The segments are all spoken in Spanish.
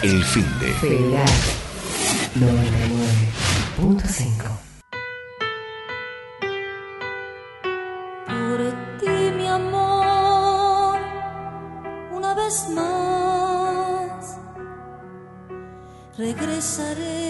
El fin de. Federal 99.5 Por ti, mi amor, una vez más regresaré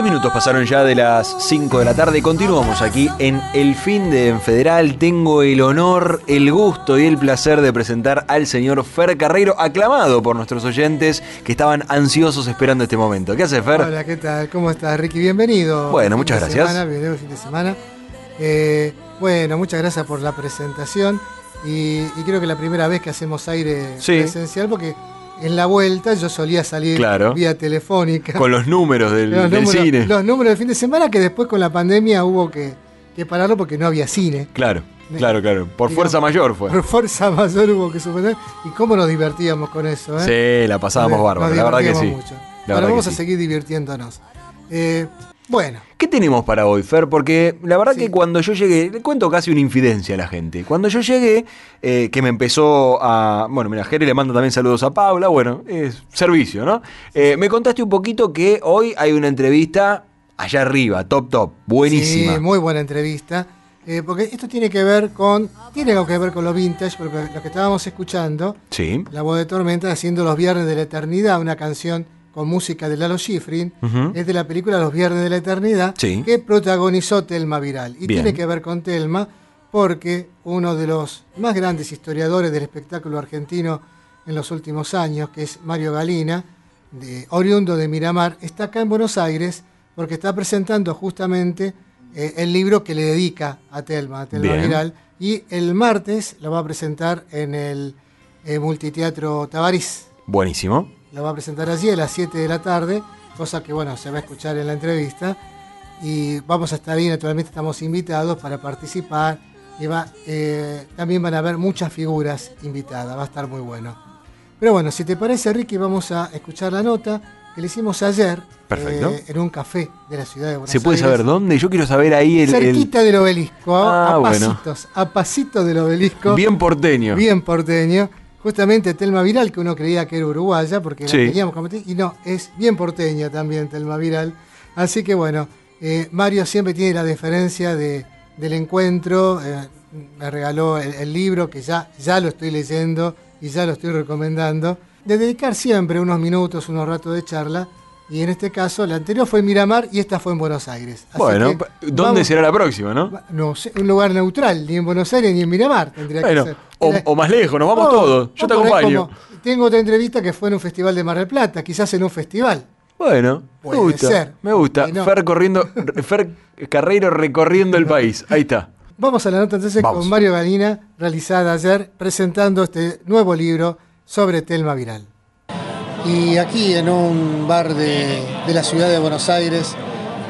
10 minutos pasaron ya de las 5 de la tarde. Continuamos aquí en El Fin de en Federal. Tengo el honor, el gusto y el placer de presentar al señor Fer Carreiro, aclamado por nuestros oyentes que estaban ansiosos esperando este momento. ¿Qué hace Fer? Hola, ¿qué tal? ¿Cómo estás, Ricky? Bienvenido. Bueno, Fin muchas de gracias. semana, bienvenido fin de semana. Eh, bueno, muchas gracias por la presentación. Y, y creo que la primera vez que hacemos aire Sí. presencial, porque en la vuelta yo solía salir Claro. vía telefónica. Con los números del, los, del números, cine. los números del fin de semana, que después con la pandemia hubo que, que pararlo porque no había cine. Claro, claro, claro. Por Digamos, fuerza mayor fue. Por fuerza mayor hubo que suspender. Y cómo nos divertíamos con eso, ¿eh? Sí, la pasábamos bárbaro. La verdad que sí. mucho. La Ahora vamos a sí. seguir divirtiéndonos. Eh, bueno, ¿Qué tenemos para hoy, Fer? Porque la verdad Sí. que cuando yo llegué, le cuento casi una infidencia a la gente. Cuando yo llegué, eh, que me empezó a. Bueno, mira, Jerry le manda también saludos a Paula. Bueno, es servicio, ¿no? Eh, me contaste un poquito que hoy hay una entrevista allá arriba, top, top, buenísima. Sí, muy buena entrevista. Eh, porque esto tiene que ver con. Tiene algo que ver con lo vintage, porque lo que estábamos escuchando, Sí. La voz de Tormenta haciendo Los Viernes de la Eternidad, una canción con música de Lalo Schifrin, es de la película Los Viernes de la Eternidad, Sí. que protagonizó Telma Viral. Y Bien. tiene que ver con Telma porque uno de los más grandes historiadores del espectáculo argentino en los últimos años, que es Mario Galina, de, oriundo de Miramar, está acá en Buenos Aires porque está presentando justamente eh, el libro que le dedica a Telma, a Telma Bien. Viral, y el martes lo va a presentar en el eh, Multiteatro Tabarís. Buenísimo. La va a presentar allí a las 7 de la tarde, cosa que bueno, se va a escuchar en la entrevista. Y vamos a estar ahí, naturalmente estamos invitados para participar. Y va, eh, también van a haber muchas figuras invitadas, va a estar muy bueno. Pero bueno, si te parece, Ricky, vamos a escuchar la nota que le hicimos ayer Perfecto. eh, en un café de la ciudad de Buenos ¿Se puede Aires. saber dónde? Yo quiero saber ahí el. el- Cerquita del obelisco, Ah, a bueno. pasitos, a pasitos del obelisco. bien porteño. Bien porteño. Justamente Telma Viral, que uno creía que era uruguaya, porque Sí. la teníamos como y no, es bien porteña también Telma Viral. Así que bueno, eh, Mario siempre tiene la deferencia de, del encuentro. eh, me regaló el, el libro que ya, ya lo estoy leyendo y ya lo estoy recomendando. De dedicar siempre unos minutos, unos ratos de charla. Y en este caso, la anterior fue en Miramar y esta fue en Buenos Aires. Así Bueno, ¿dónde vamos- será la próxima, no? No sé, un lugar neutral, ni en Buenos Aires ni en Miramar tendría Bueno, que ser. o, o más lejos, nos vamos todos. Yo te acompaño. como- tengo otra entrevista que fue en un festival de Mar del Plata, quizás en un festival. Bueno, Puede me gusta. ser. Me gusta. No. Fer corriendo, Fer Carreiro recorriendo el país. Ahí está. Vamos a la nota entonces Vamos. con Mario Galina, realizada ayer, presentando este nuevo libro sobre Telma Viral. Y aquí en un bar de, de la ciudad de Buenos Aires,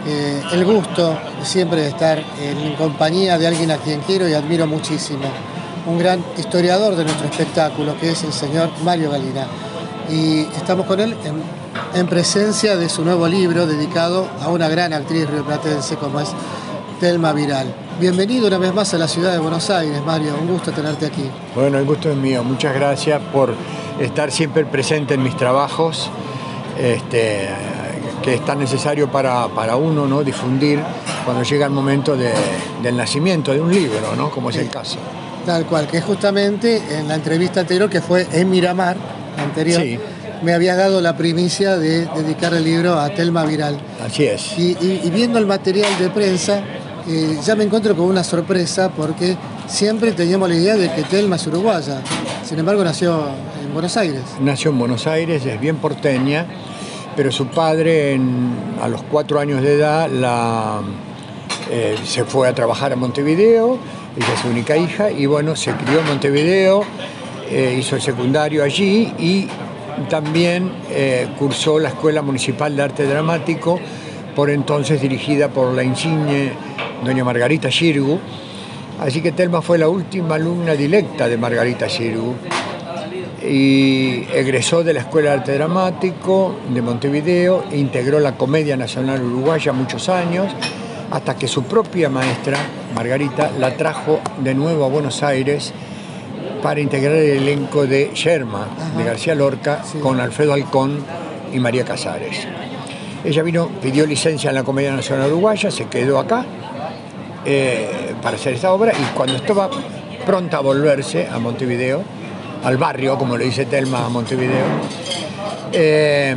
eh, el gusto siempre de estar en compañía de alguien a quien quiero y admiro muchísimo, un gran historiador de nuestro espectáculo, que es el señor Mario Galina. Y estamos con él en, en presencia de su nuevo libro dedicado a una gran actriz rioplatense como es Telma Viral. Bienvenido una vez más a la ciudad de Buenos Aires, Mario, un gusto tenerte aquí. Bueno, el gusto es mío. Muchas gracias por estar siempre presente en mis trabajos, este, que es tan necesario para, para uno ¿no? difundir cuando llega el momento de- del nacimiento de un libro, ¿no? como es el caso. Tal cual, que justamente en la entrevista anterior, que fue en Miramar, anterior, Sí. me habías dado la primicia de dedicar el libro a Telma Viral. Así es. Y, y- y viendo el material de prensa, eh, ya me encuentro con una sorpresa porque siempre teníamos la idea de que Telma es uruguaya. Sin embargo, nació en Buenos Aires. Nació en Buenos Aires, es bien porteña, pero su padre a los cuatro años de edad eh, se fue a trabajar a Montevideo, ella es su única hija, y bueno, se crió en Montevideo, eh, hizo el secundario allí y también eh, cursó la Escuela Municipal de Arte Dramático, por entonces dirigida por la insigne doña Margarita Girgu, Así que Telma fue la última alumna directa de Margarita Giroux y egresó de la Escuela de Arte Dramático de Montevideo e integró la Comedia Nacional Uruguaya muchos años, hasta que su propia maestra, Margarita, la trajo de nuevo a Buenos Aires para integrar el elenco de Yerma, de García Lorca, con Alfredo Alcón y María Casares. Ella vino, pidió licencia en la Comedia Nacional Uruguaya, se quedó acá eh, para hacer esta obra y cuando estaba pronta a volverse a Montevideo, al barrio, como le dice Telma a Montevideo, eh,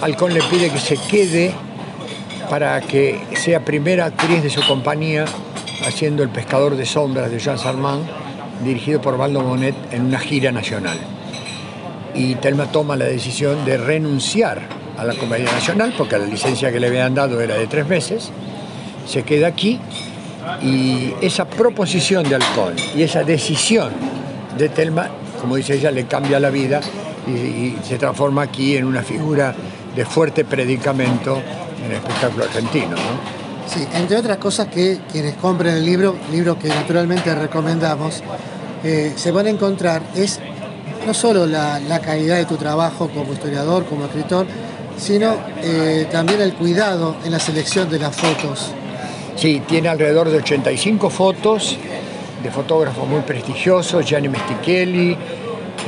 Alcón le pide que se quede para que sea primera actriz de su compañía haciendo El pescador de sombras de Jean Sarmant, dirigido por Valdo Monet en una gira nacional. Y Telma toma la decisión de renunciar a la Comedia Nacional, porque la licencia que le habían dado era de tres meses, se queda aquí y esa proposición de Alcón y esa decisión de Telma como dice ella, le cambia la vida y, se transforma aquí en una figura de fuerte predicamento en el espectáculo argentino. Sí, entre otras cosas que quienes compren el libro, libro que naturalmente recomendamos, eh, se van a encontrar es no solo la, calidad de tu trabajo como historiador, como escritor, sino eh, también el cuidado en la selección de las fotos. Sí, tiene alrededor de 85 fotos de fotógrafos muy prestigiosos, Gianni Mestichelli,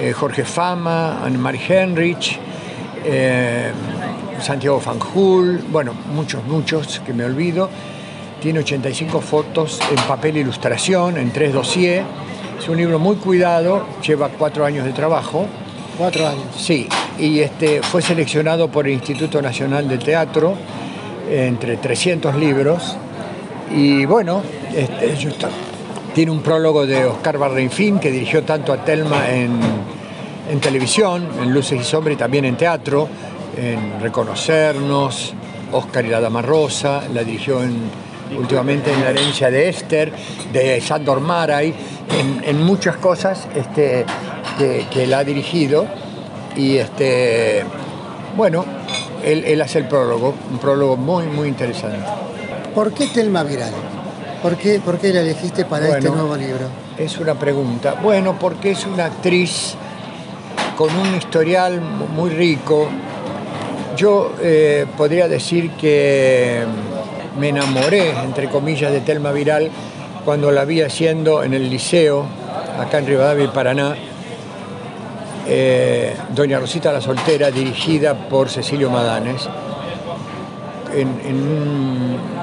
eh, Jorge Fama, Anne-Marie Henrich, eh, Santiago Fanjul, bueno, muchos, muchos que me olvido. Tiene 85 fotos en papel ilustración, en tres dossiers. Es un libro muy cuidado, lleva cuatro años de trabajo. Cuatro años. Sí, y este, fue seleccionado por el Instituto Nacional de Teatro entre 300 libros. Y bueno, este, yo tiene un prólogo de Oscar Barrenfín, que dirigió tanto a Telma en, televisión, en Luces y Sombras y también en teatro, en Reconocernos, Oscar y la Dama Rosa, la dirigió últimamente en La herencia de Esther, de Sandor Maray, en, muchas cosas este, que, que él ha dirigido. Y este, bueno, él hace el prólogo, un prólogo muy, muy interesante. ¿Por qué Telma Viral? ¿Por qué, ¿Por qué la elegiste para este nuevo libro? Es una pregunta. Bueno, porque es una actriz con un historial muy rico. Yo eh, podría decir que me enamoré, entre comillas, de Telma Viral cuando la vi haciendo en el liceo, acá en Rivadavia y Paraná, eh, Doña Rosita la Soltera, dirigida por Cecilio Madanes, en, en un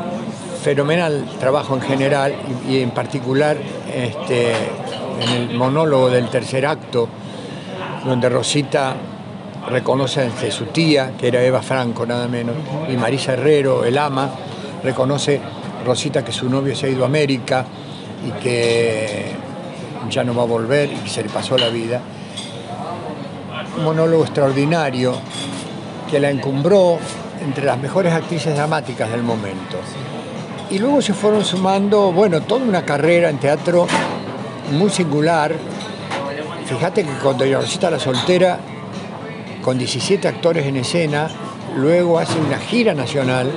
fenomenal trabajo en general y, en particular este, en el monólogo del tercer acto, donde Rosita reconoce ante su tía, que era Eva Franco nada menos, y Marisa Herrero, el ama, reconoce Rosita que su novio se ha ido a América y que ya no va a volver y que se le pasó la vida. Un monólogo extraordinario que la encumbró entre las mejores actrices dramáticas del momento. Y luego se fueron sumando, bueno, toda una carrera en teatro muy singular. Fíjate que cuando Rosita la soltera, con 17 actores en escena, luego hace una gira nacional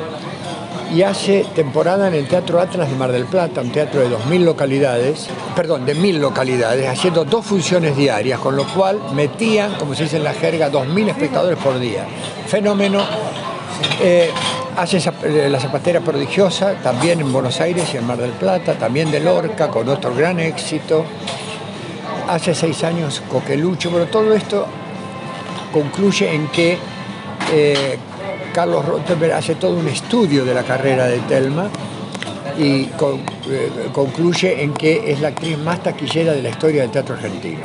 y hace temporada en el Teatro Atlas de Mar del Plata, un teatro de 2.000 localidades, perdón, de 1.000 localidades, haciendo dos funciones diarias, con lo cual metían, como se dice en la jerga, 2.000 espectadores por día. Fenómeno. Eh, Hace eh, La Zapatera Prodigiosa, también en Buenos Aires y en Mar del Plata, también de Lorca, con otro gran éxito. Hace seis años Coquelucho, pero todo esto concluye en que eh, Carlos Rottenberg hace todo un estudio de la carrera de Telma y eh, concluye en que es la actriz más taquillera de la historia del teatro argentino.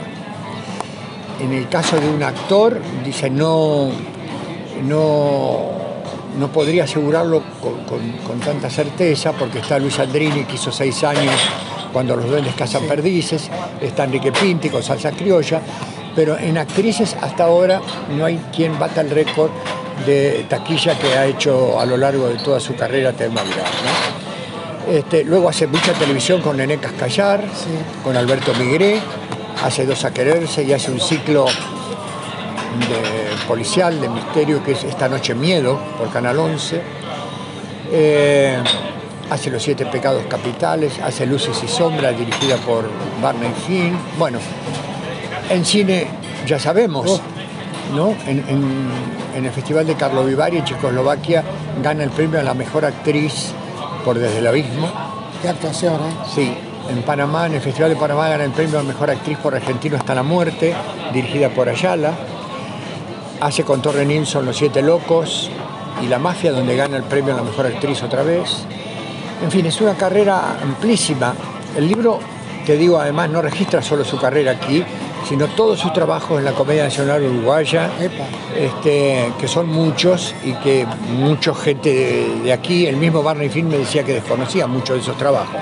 En el caso de un actor, dice, no, no no podría asegurarlo con, tanta certeza porque está Luis Aldrini que hizo seis años cuando los duendes cazan perdices, está Enrique Pinti con salsa criolla, pero en actrices hasta ahora no hay quien bata el récord de taquilla que ha hecho a lo largo de toda su carrera Telma Viral. Este, luego hace mucha televisión con Nené Cascallar, con Alberto Migré, hace Dos a Quererse y hace un ciclo de policial, de misterio, que es Esta Noche Miedo, por Canal 11. Eh, hace Los Siete Pecados Capitales, hace Luces y Sombras, dirigida por Barney Finn. Bueno, en cine ya sabemos, Oh. ¿no? En, en- en el Festival de Carlo Vivari en Checoslovaquia gana el premio a la mejor actriz por Desde el Abismo. Qué actuación, ¿eh? Sí, en Panamá, en el Festival de Panamá gana el premio a mejor actriz por Argentino hasta la muerte, dirigida por Ayala. Hace con Torre Nilsson Los Siete Locos y La Mafia, donde gana el premio a la mejor actriz otra vez. En fin, es una carrera amplísima. El libro, te digo, además no registra solo su carrera aquí, sino todos sus trabajos en la Comedia Nacional Uruguaya, este, que son muchos y que mucha gente de, de aquí, el mismo Barney Finn me decía que desconocía muchos de esos trabajos.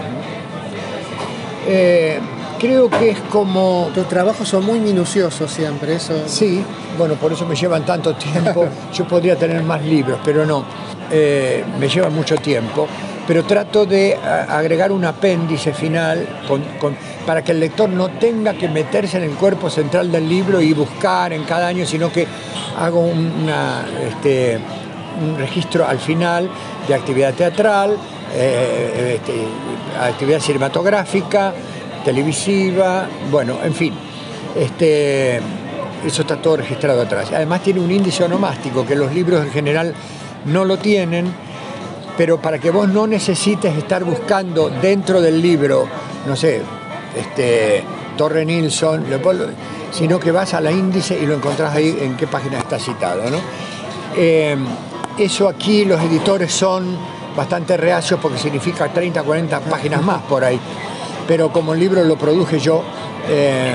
Eh, creo que es como Tus trabajos son muy minuciosos siempre, eso. Sí, bueno, por eso me llevan tanto tiempo. Yo podría tener más libros, pero no. Eh, me llevan mucho tiempo. Pero trato de agregar un apéndice final con- con- para que el lector no tenga que meterse en el cuerpo central del libro y buscar en cada año, sino que hago un- una, este, un registro al final de actividad teatral, eh, este, actividad cinematográfica, televisiva, bueno, en fin. Este, eso está todo registrado atrás. Además tiene un índice onomástico que los libros en general no lo tienen, pero para que vos no necesites estar buscando dentro del libro, no sé, este, Torre Nilsson, sino que vas a la índice y lo encontrás ahí en qué página está citado. ¿no? Eh, eso aquí los editores son bastante reacios porque significa 30, 40 páginas más por ahí. Pero como el libro lo produje yo, eh,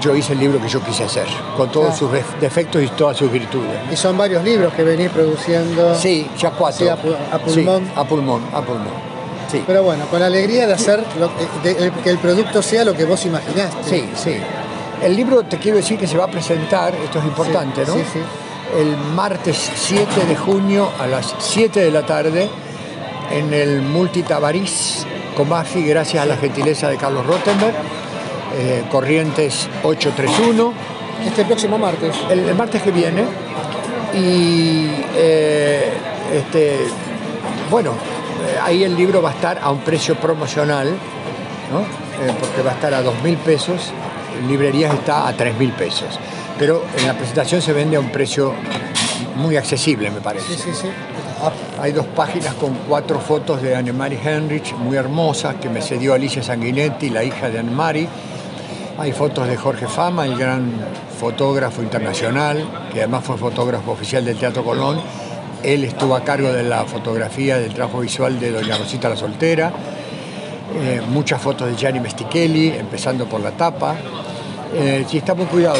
yo hice el libro que yo quise hacer, con todos sus def- defectos y todas sus virtudes. Y son varios libros que venís produciendo. Sí, ya cuatro. Sí, a pu- a Sí, pulmón. a pulmón, a pulmón. Sí. Pero bueno, con la alegría de hacer lo- de- de- que el producto sea lo que vos imaginaste. Sí, sí. El libro te quiero decir que se va a presentar, esto es importante, Sí, ¿no? sí, sí. El martes 7 de junio a las 7 de la tarde en el Multitabarís Comafi, gracias a la gentileza de Carlos Rottenberg, eh, Corrientes 831. Este próximo martes. el, el martes que viene y eh, este, bueno, eh, ahí el libro va a estar a un precio promocional, ¿no? Eh, porque va a estar a dos mil pesos, en librerías está a tres mil pesos, pero en la presentación se vende a un precio muy accesible, me parece. Sí, sí, sí. Hay dos páginas con cuatro fotos de Anne-Marie Henrich, muy hermosas, que me cedió Alicia Sanguinetti, la hija de Anne-Marie. Hay fotos de Jorge Fama, el gran fotógrafo internacional, que además fue fotógrafo oficial del Teatro Colón. Él estuvo a cargo de la fotografía del trabajo visual de Doña Rosita la Soltera. Eh, muchas fotos de Gianni Mestichelli, empezando por la tapa. Eh, sí, está muy cuidado.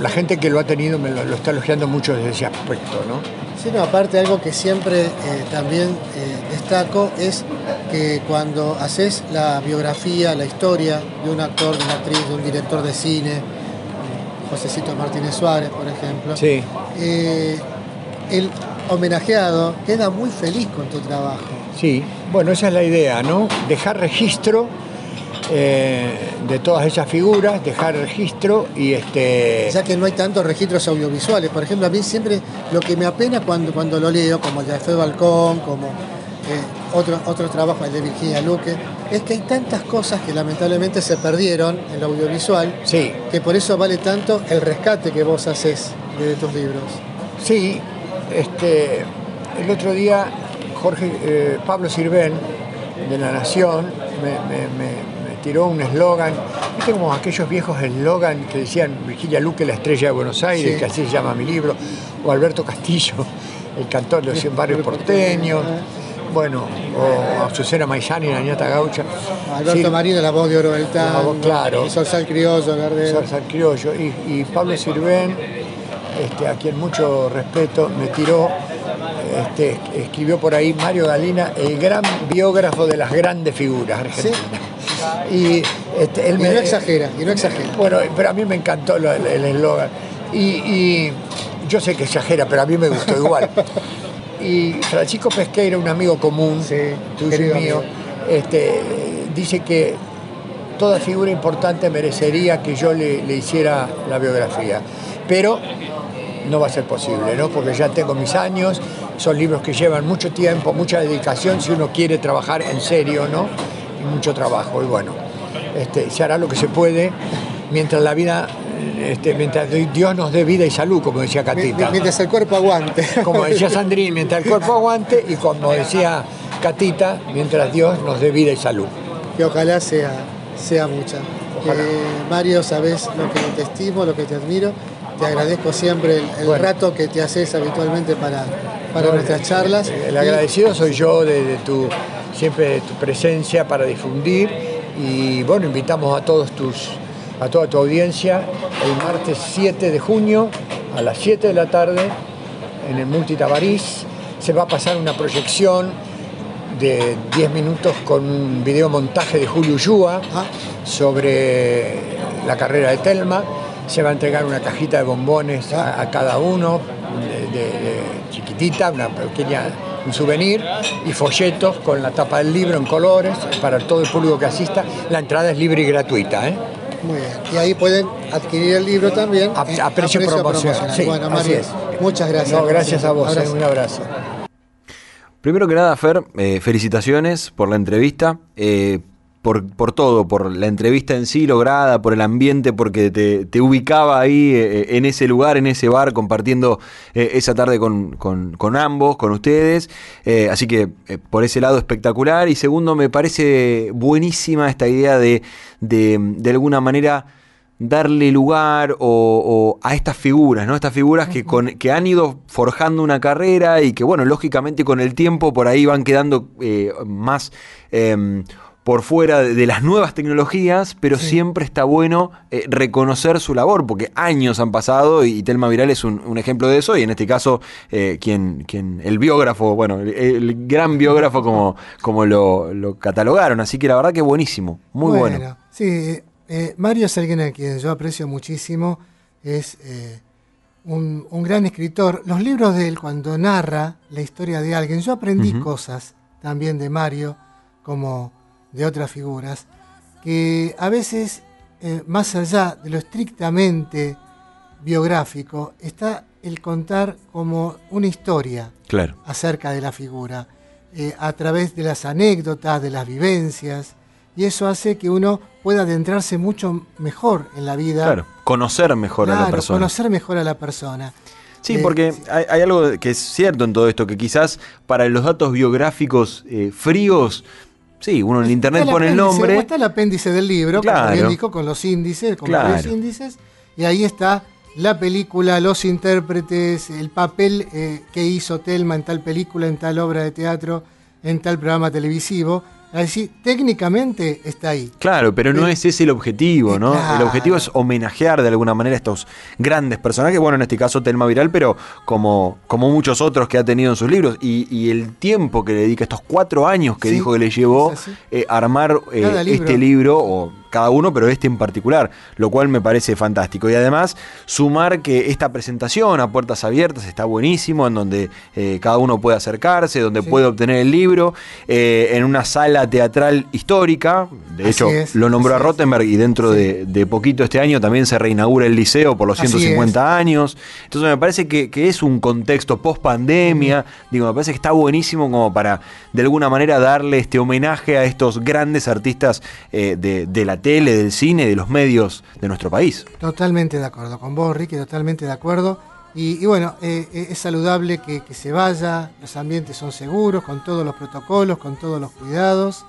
La gente que lo ha tenido me lo, lo está elogiando mucho desde ese aspecto, ¿no? Sí, no, aparte algo que siempre eh, también eh, destaco es que cuando haces la biografía, la historia de un actor, de una actriz, de un director de cine, Josecito Martínez Suárez, por ejemplo, Sí. eh, el homenajeado queda muy feliz con tu trabajo. Sí, bueno, esa es la idea, ¿no? Dejar registro eh, de todas esas figuras, dejar registro y este. Ya que no hay tantos registros audiovisuales. Por ejemplo, a mí siempre lo que me apena cuando, cuando lo leo, como el de Alfredo Balcón, como eh, otro, otro trabajo, el de Virginia Luque, es que hay tantas cosas que lamentablemente se perdieron en lo audiovisual, Sí, que por eso vale tanto el rescate que vos haces de tus libros. sí. Este, el otro día Jorge eh, Pablo Sirven de La Nación me, me- me- me tiró un eslogan, viste como aquellos viejos eslogan que decían Virginia Luque, la estrella de Buenos Aires, Sí. que así se llama mi libro, o Alberto Castillo, el cantor de los 100 barrios porteños, bueno, o Azucena Maizani, la niñata gaucha. Alberto Sí, Marino, la voz de oro del La tango, claro. el Sorsal Criollo, Gardel. Zarzal Criollo y, y Pablo Sirven, este, a quien mucho respeto, me tiró, este, escribió por ahí Mario Galina, el gran biógrafo de las grandes figuras argentinas. Y este, él Y me, no exagera, y no exagera. Bueno, pero a mí me encantó el eslogan. Y, y yo sé que exagera, pero a mí me gustó igual. Y Francisco Pesqueira, un amigo común, Sí, tuyo y mío, este, dice que toda figura importante merecería que yo le, le hiciera la biografía. Pero no va a ser posible, ¿no? Porque ya tengo mis años son libros que llevan mucho tiempo, mucha dedicación, si uno quiere trabajar en serio, ¿no? Y mucho trabajo. Y bueno, este, se hará lo que se puede mientras la vida, este, mientras Dios nos dé vida y salud, como decía Catita. Mientras el cuerpo aguante. Como decía Sandrín, mientras el cuerpo aguante y como decía Catita, mientras Dios nos dé vida y salud. Que ojalá sea, sea mucha. Eh, Mario, sabes lo que te estimo, lo que te admiro. Te agradezco siempre el, rato que te haces habitualmente para, para nuestras charlas. El agradecido soy yo de, tu siempre de tu presencia para difundir y bueno, invitamos a todos tus a toda tu audiencia el martes 7 de junio a las 7 de la tarde en el Multitabarís. Se va a pasar una proyección de 10 minutos con un videomontaje de Julio ah. sobre la carrera de Telma. Se va a entregar una cajita de bombones a, cada uno, de, chiquitita, una pequeña un souvenir y folletos con la tapa del libro en colores para todo el público que asista. La entrada es libre y gratuita. ¿eh? Muy bien. Y ahí pueden adquirir el libro también a, precio, promocional. bueno, Mario, muchas gracias. gracias a vos. Eh, un abrazo. Primero que nada, Fer, eh, felicitaciones por la entrevista. Eh, por, todo, por la entrevista en sí lograda, por el ambiente, porque te, ubicaba ahí eh, en ese lugar, en ese bar, compartiendo eh, esa tarde con, ambos, con ustedes. Eh, así que por ese lado espectacular. Y segundo, me parece buenísima esta idea de, de, alguna manera darle lugar o, a estas figuras, ¿no? Estas figuras que, con, que han ido forjando una carrera y que, bueno, lógicamente con el tiempo por ahí van quedando más em, por fuera de, las nuevas tecnologías, pero siempre está bueno eh, reconocer su labor, porque años han pasado y, Telma Viral es un, ejemplo de eso, y en este caso, eh, quien, quien, el biógrafo, bueno, el, gran biógrafo como, como lo, catalogaron, así que la verdad que buenísimo, muy bueno. Sí, eh, Mario es alguien a quien yo aprecio muchísimo, es un, un, gran escritor. Los libros de él, cuando narra la historia de alguien, yo aprendí cosas también de Mario, como de otras figuras, que a veces, eh, más allá de lo estrictamente biográfico, está el contar como una historia claro. acerca de la figura, eh, a través de las anécdotas, de las vivencias, y eso hace que uno pueda adentrarse mucho mejor en la vida. Claro, conocer mejor a la persona. Conocer mejor a la persona. Sí, eh, porque hay, algo que es cierto en todo esto, que quizás para los datos biográficos fríos Sí, uno en internet pone el nombre. Está el apéndice del libro, claro. con los índices, con los índices, y ahí está la película, los intérpretes, el papel eh, que hizo Telma en tal película, en tal obra de teatro, en tal programa televisivo. Así, técnicamente está ahí. Claro, pero no es ese el objetivo, ¿no? El objetivo es homenajear de alguna manera a estos grandes personajes, bueno, en este caso Telma Viral, pero como, como muchos otros que ha tenido en sus libros, y, el tiempo que le dedica, estos cuatro años que dijo que le llevó eh, armar eh, este libro, o cada uno, pero este en particular, lo cual me parece fantástico. Y además, sumar que esta presentación a puertas abiertas está buenísimo, en donde eh, cada uno puede acercarse, donde puede obtener el libro, eh, en una sala teatral histórica. De hecho, lo nombró a Rottenberg y dentro de, poquito este año también se reinaugura el liceo por los 150 años. Entonces me parece que, es un contexto post pandemia. Digo, me parece que está buenísimo como para de alguna manera darle este homenaje a estos grandes artistas eh, de, de la tele, del cine, de los medios de nuestro país. Totalmente de acuerdo con vos, Ricky, totalmente de acuerdo. Y, bueno, eh, eh, es saludable que, se vaya, los ambientes son seguros, con todos los protocolos, con todos los cuidados,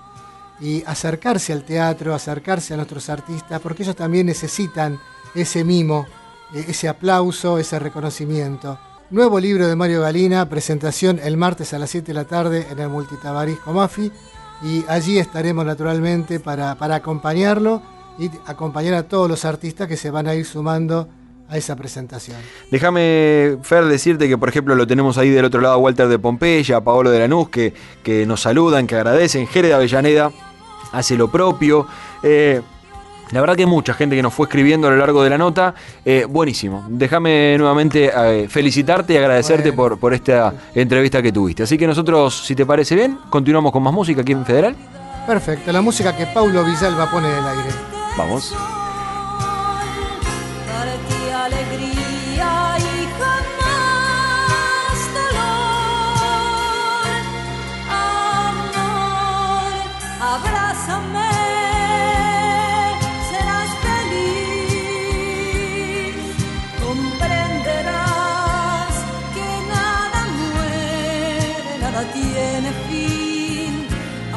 y acercarse al teatro, acercarse a nuestros artistas, porque ellos también necesitan ese mimo, eh, ese aplauso, ese reconocimiento. Nuevo libro de Mario Galina, presentación el martes a las 7 de la tarde en el Multitabarís Comafi y allí estaremos naturalmente para, acompañarlo y acompañar a todos los artistas que se van a ir sumando a esa presentación. Déjame, Fer, decirte que, por ejemplo, lo tenemos ahí del otro lado Walter de Pompeya, Paolo de Lanús, que, que nos saludan, que agradecen. Jere de Avellaneda hace lo propio. Eh, la verdad que mucha gente que nos fue escribiendo a lo largo de la nota. Eh, buenísimo. Déjame nuevamente eh, felicitarte y agradecerte por, por esta entrevista que tuviste. Así que nosotros, si te parece bien, continuamos con más música aquí en Federal. Perfecto, la música que Paulo Villalba pone en el aire. Vamos.